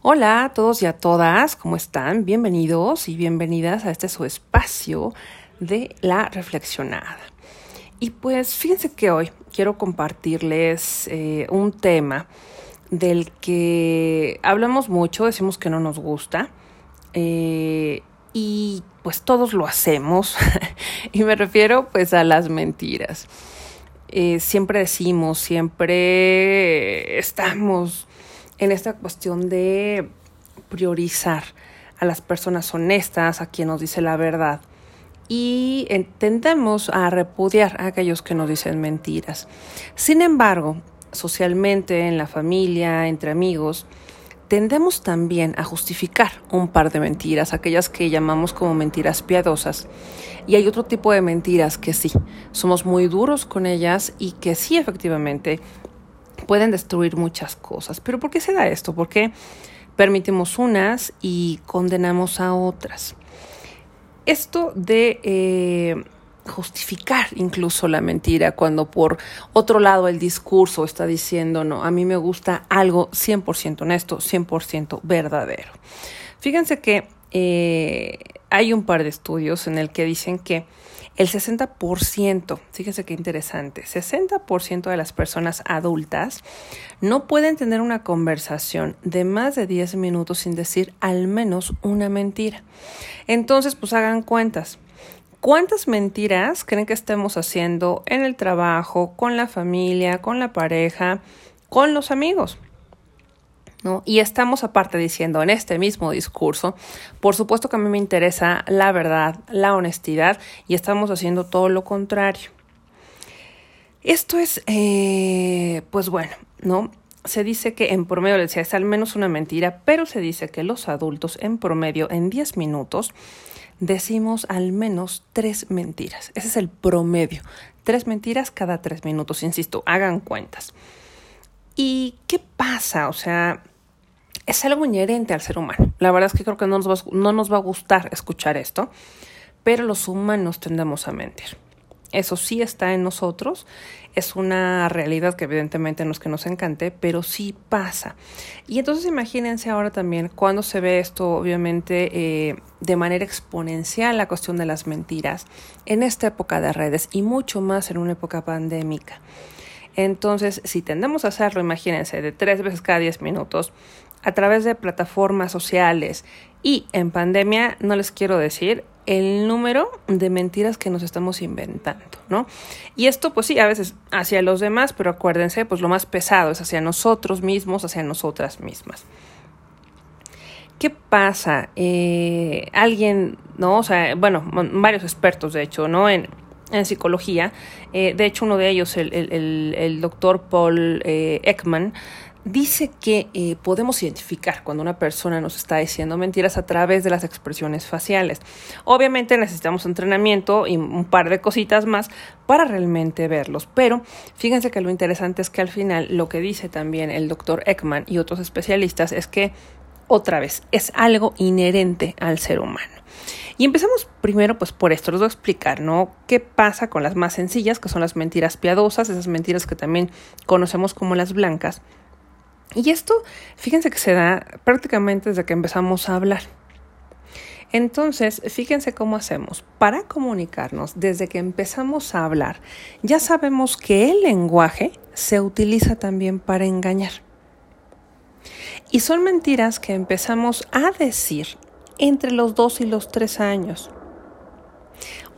Hola a todos y a todas, ¿cómo están? Bienvenidos y bienvenidas a este su espacio de la reflexionada. Y pues fíjense que hoy quiero compartirles eh, un tema del que hablamos mucho, decimos que no nos gusta eh, y pues todos lo hacemos y me refiero pues a las mentiras. Eh, siempre decimos, siempre estamos en esta cuestión de priorizar a las personas honestas, a quien nos dice la verdad. Y tendemos a repudiar a aquellos que nos dicen mentiras. Sin embargo, socialmente, en la familia, entre amigos, tendemos también a justificar un par de mentiras, aquellas que llamamos como mentiras piadosas. Y hay otro tipo de mentiras que sí, somos muy duros con ellas y que sí efectivamente pueden destruir muchas cosas. Pero ¿por qué se da esto? ¿Por qué permitimos unas y condenamos a otras? Esto de eh, justificar incluso la mentira cuando por otro lado el discurso está diciendo, no, a mí me gusta algo 100% honesto, 100% verdadero. Fíjense que eh, hay un par de estudios en el que dicen que el 60%, fíjense qué interesante, 60% de las personas adultas no pueden tener una conversación de más de 10 minutos sin decir al menos una mentira. Entonces, pues hagan cuentas. ¿Cuántas mentiras creen que estemos haciendo en el trabajo, con la familia, con la pareja, con los amigos? Y estamos aparte diciendo en este mismo discurso, por supuesto que a mí me interesa la verdad, la honestidad, y estamos haciendo todo lo contrario. Esto es, eh, pues bueno, ¿no? Se dice que en promedio, le decía, es al menos una mentira, pero se dice que los adultos en promedio en 10 minutos decimos al menos tres mentiras. Ese es el promedio. Tres mentiras cada tres minutos, insisto, hagan cuentas. ¿Y qué pasa? O sea, es algo inherente al ser humano. La verdad es que creo que no nos, va, no nos va a gustar escuchar esto, pero los humanos tendemos a mentir. Eso sí está en nosotros, es una realidad que evidentemente no es que nos encante, pero sí pasa. Y entonces imagínense ahora también cuando se ve esto, obviamente, eh, de manera exponencial, la cuestión de las mentiras, en esta época de redes y mucho más en una época pandémica. Entonces, si tendemos a hacerlo, imagínense, de tres veces cada diez minutos, a través de plataformas sociales y en pandemia, no les quiero decir el número de mentiras que nos estamos inventando, ¿no? Y esto, pues sí, a veces hacia los demás, pero acuérdense, pues lo más pesado es hacia nosotros mismos, hacia nosotras mismas. ¿Qué pasa? Eh, alguien, ¿no? O sea, bueno, varios expertos, de hecho, ¿no? En, psicología. Eh, de hecho, uno de ellos, el, el, el doctor Paul eh, Ekman, dice que eh, podemos identificar cuando una persona nos está diciendo mentiras a través de las expresiones faciales. Obviamente necesitamos entrenamiento y un par de cositas más para realmente verlos, pero fíjense que lo interesante es que al final lo que dice también el doctor Ekman y otros especialistas es que otra vez es algo inherente al ser humano. Y empezamos primero pues por esto, les voy a explicar, ¿no? ¿Qué pasa con las más sencillas, que son las mentiras piadosas, esas mentiras que también conocemos como las blancas? Y esto, fíjense que se da prácticamente desde que empezamos a hablar. Entonces, fíjense cómo hacemos. Para comunicarnos, desde que empezamos a hablar, ya sabemos que el lenguaje se utiliza también para engañar. Y son mentiras que empezamos a decir entre los dos y los tres años.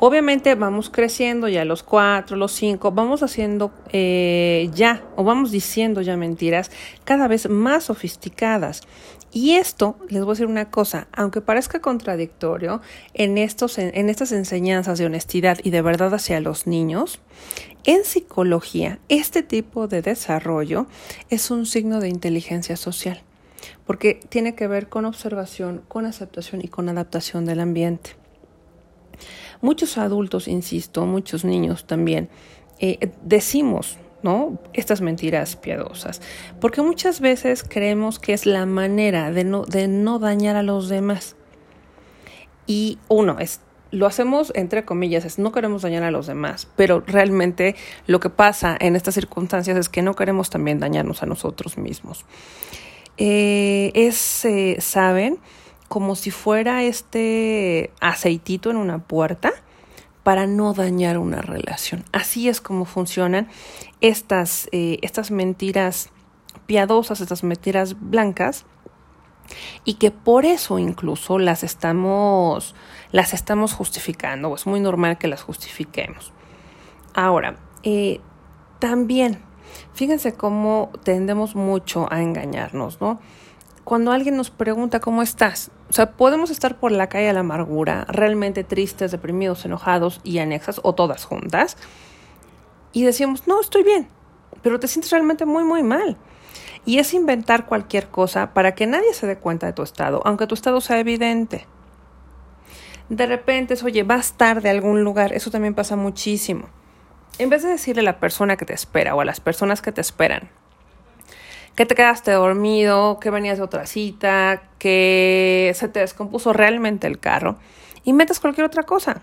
Obviamente vamos creciendo ya los cuatro, los cinco, vamos haciendo eh, ya o vamos diciendo ya mentiras cada vez más sofisticadas. Y esto, les voy a decir una cosa, aunque parezca contradictorio, en, estos, en estas enseñanzas de honestidad y de verdad hacia los niños, en psicología, este tipo de desarrollo es un signo de inteligencia social porque tiene que ver con observación, con aceptación y con adaptación del ambiente. Muchos adultos, insisto, muchos niños también, eh, decimos, ¿no? Estas mentiras piadosas, porque muchas veces creemos que es la manera de no, de no dañar a los demás. Y uno, es, lo hacemos entre comillas, es no queremos dañar a los demás, pero realmente lo que pasa en estas circunstancias es que no queremos también dañarnos a nosotros mismos. eh, es, eh, saben, como si fuera este aceitito en una puerta para no dañar una relación. Así es como funcionan estas, eh, estas mentiras piadosas, estas mentiras blancas, y que por eso incluso las estamos, las estamos justificando, es muy normal que las justifiquemos. Ahora, eh, también, fíjense cómo tendemos mucho a engañarnos, ¿no? Cuando alguien nos pregunta cómo estás, o sea, podemos estar por la calle de la amargura, realmente tristes, deprimidos, enojados y anexas, o todas juntas, y decimos, no, estoy bien, pero te sientes realmente muy, muy mal. Y es inventar cualquier cosa para que nadie se dé cuenta de tu estado, aunque tu estado sea evidente. De repente es, oye, vas tarde a algún lugar, eso también pasa muchísimo. En vez de decirle a la persona que te espera o a las personas que te esperan, que te quedaste dormido, que venías de otra cita, que se te descompuso realmente el carro, inventas cualquier otra cosa.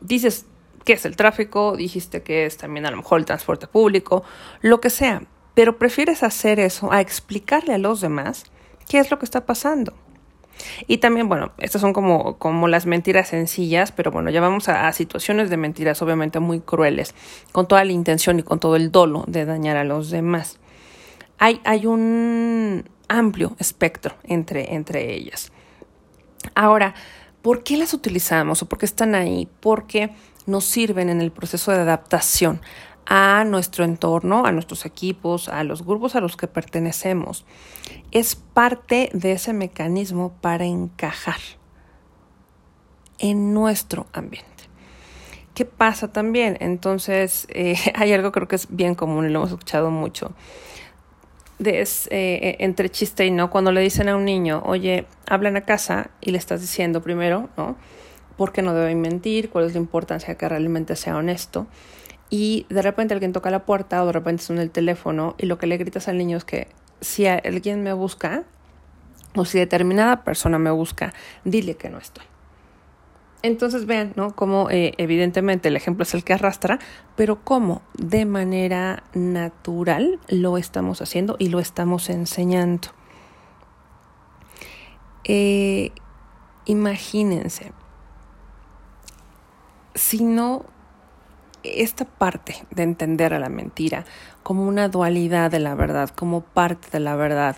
Dices que es el tráfico, dijiste que es también a lo mejor el transporte público, lo que sea pero prefieres hacer eso a explicarle a los demás qué es lo que está pasando. Y también, bueno, estas son como, como las mentiras sencillas, pero bueno, ya vamos a, situaciones de mentiras obviamente muy crueles, con toda la intención y con todo el dolo de dañar a los demás. Hay, hay un amplio espectro entre, entre ellas. Ahora, ¿por qué las utilizamos o por qué están ahí? Porque nos sirven en el proceso de adaptación a nuestro entorno, a nuestros equipos, a los grupos a los que pertenecemos. Es parte de ese mecanismo para encajar en nuestro ambiente. ¿Qué pasa también? Entonces, eh, hay algo creo que es bien común y lo hemos escuchado mucho. De es, eh, entre chiste y no, cuando le dicen a un niño, oye, hablan a casa y le estás diciendo primero, ¿no? ¿Por qué no debe mentir? ¿Cuál es la importancia de que realmente sea honesto? y de repente alguien toca la puerta o de repente suena el teléfono y lo que le gritas al niño es que si alguien me busca o si determinada persona me busca, dile que no estoy. Entonces vean, ¿no? Como eh, evidentemente el ejemplo es el que arrastra, pero cómo de manera natural lo estamos haciendo y lo estamos enseñando. Eh, imagínense, si no esta parte de entender a la mentira como una dualidad de la verdad, como parte de la verdad,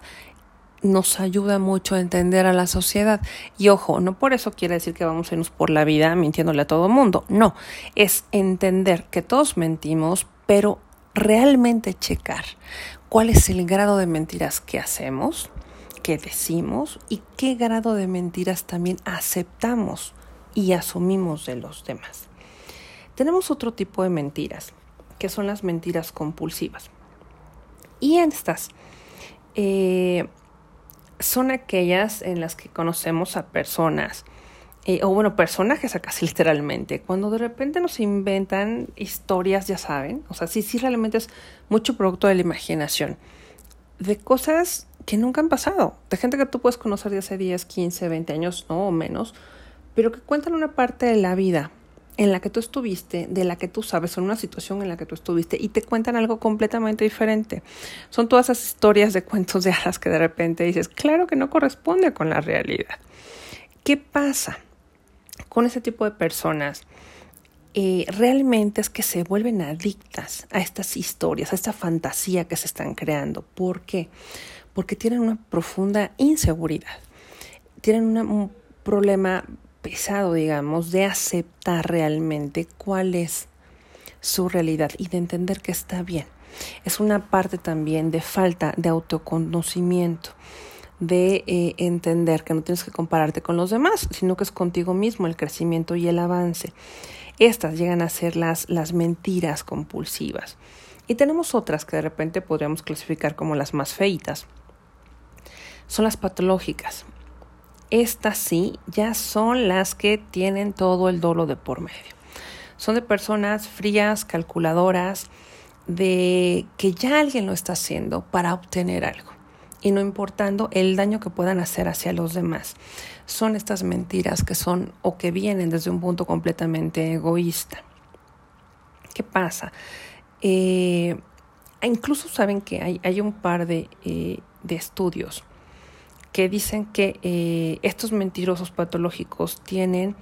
nos ayuda mucho a entender a la sociedad. Y ojo, no por eso quiere decir que vamos a irnos por la vida mintiéndole a todo mundo. No, es entender que todos mentimos, pero realmente checar cuál es el grado de mentiras que hacemos, que decimos y qué grado de mentiras también aceptamos y asumimos de los demás. Tenemos otro tipo de mentiras, que son las mentiras compulsivas. Y estas eh, son aquellas en las que conocemos a personas, eh, o bueno, personajes casi literalmente, cuando de repente nos inventan historias, ya saben, o sea, sí, sí realmente es mucho producto de la imaginación, de cosas que nunca han pasado, de gente que tú puedes conocer de hace 10, 15, 20 años, no o menos, pero que cuentan una parte de la vida en la que tú estuviste, de la que tú sabes, en una situación en la que tú estuviste y te cuentan algo completamente diferente. Son todas esas historias de cuentos de hadas que de repente dices, claro que no corresponde con la realidad. ¿Qué pasa con ese tipo de personas? Eh, realmente es que se vuelven adictas a estas historias, a esta fantasía que se están creando. ¿Por qué? Porque tienen una profunda inseguridad, tienen un problema pesado, digamos, de aceptar realmente cuál es su realidad y de entender que está bien. Es una parte también de falta de autoconocimiento, de eh, entender que no tienes que compararte con los demás, sino que es contigo mismo el crecimiento y el avance. Estas llegan a ser las, las mentiras compulsivas. Y tenemos otras que de repente podríamos clasificar como las más feitas. Son las patológicas estas sí ya son las que tienen todo el dolo de por medio. Son de personas frías, calculadoras, de que ya alguien lo está haciendo para obtener algo y no importando el daño que puedan hacer hacia los demás. Son estas mentiras que son o que vienen desde un punto completamente egoísta. ¿Qué pasa? Eh, incluso saben que hay, hay un par de, eh, de, estudios que dicen que eh, estos mentirosos patológicos tienen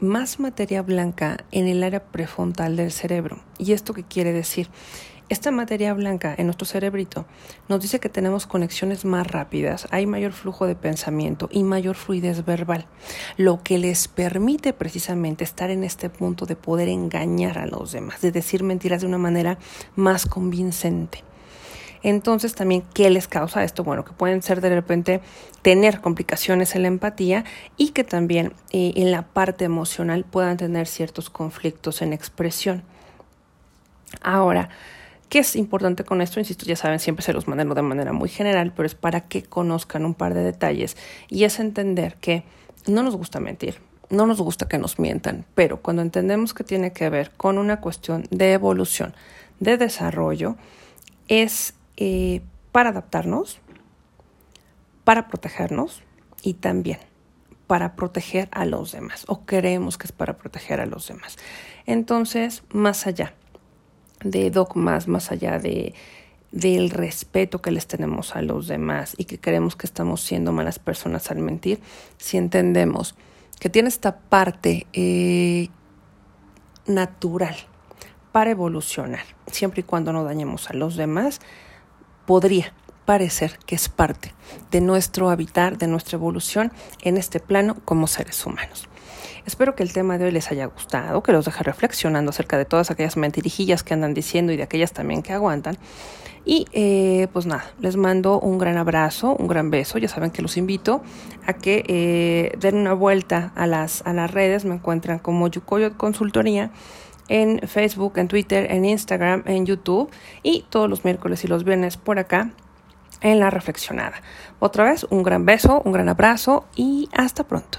más materia blanca en el área prefrontal del cerebro. ¿Y esto qué quiere decir? Esta materia blanca en nuestro cerebrito nos dice que tenemos conexiones más rápidas, hay mayor flujo de pensamiento y mayor fluidez verbal, lo que les permite precisamente estar en este punto de poder engañar a los demás, de decir mentiras de una manera más convincente. Entonces también, ¿qué les causa esto? Bueno, que pueden ser de repente tener complicaciones en la empatía y que también eh, en la parte emocional puedan tener ciertos conflictos en expresión. Ahora, ¿Qué es importante con esto? Insisto, ya saben, siempre se los manejo de manera muy general, pero es para que conozcan un par de detalles y es entender que no nos gusta mentir, no nos gusta que nos mientan, pero cuando entendemos que tiene que ver con una cuestión de evolución, de desarrollo, es eh, para adaptarnos, para protegernos y también para proteger a los demás, o creemos que es para proteger a los demás. Entonces, más allá de dogmas, más allá de del respeto que les tenemos a los demás y que creemos que estamos siendo malas personas al mentir, si entendemos que tiene esta parte eh, natural para evolucionar, siempre y cuando no dañemos a los demás, podría parecer que es parte de nuestro habitar, de nuestra evolución en este plano como seres humanos. Espero que el tema de hoy les haya gustado, que los deje reflexionando acerca de todas aquellas mentirijillas que andan diciendo y de aquellas también que aguantan. Y eh, pues nada, les mando un gran abrazo, un gran beso. Ya saben que los invito a que eh, den una vuelta a las, a las redes. Me encuentran como Yukoyo Consultoría en Facebook, en Twitter, en Instagram, en YouTube y todos los miércoles y los viernes por acá en la reflexionada. Otra vez, un gran beso, un gran abrazo y hasta pronto.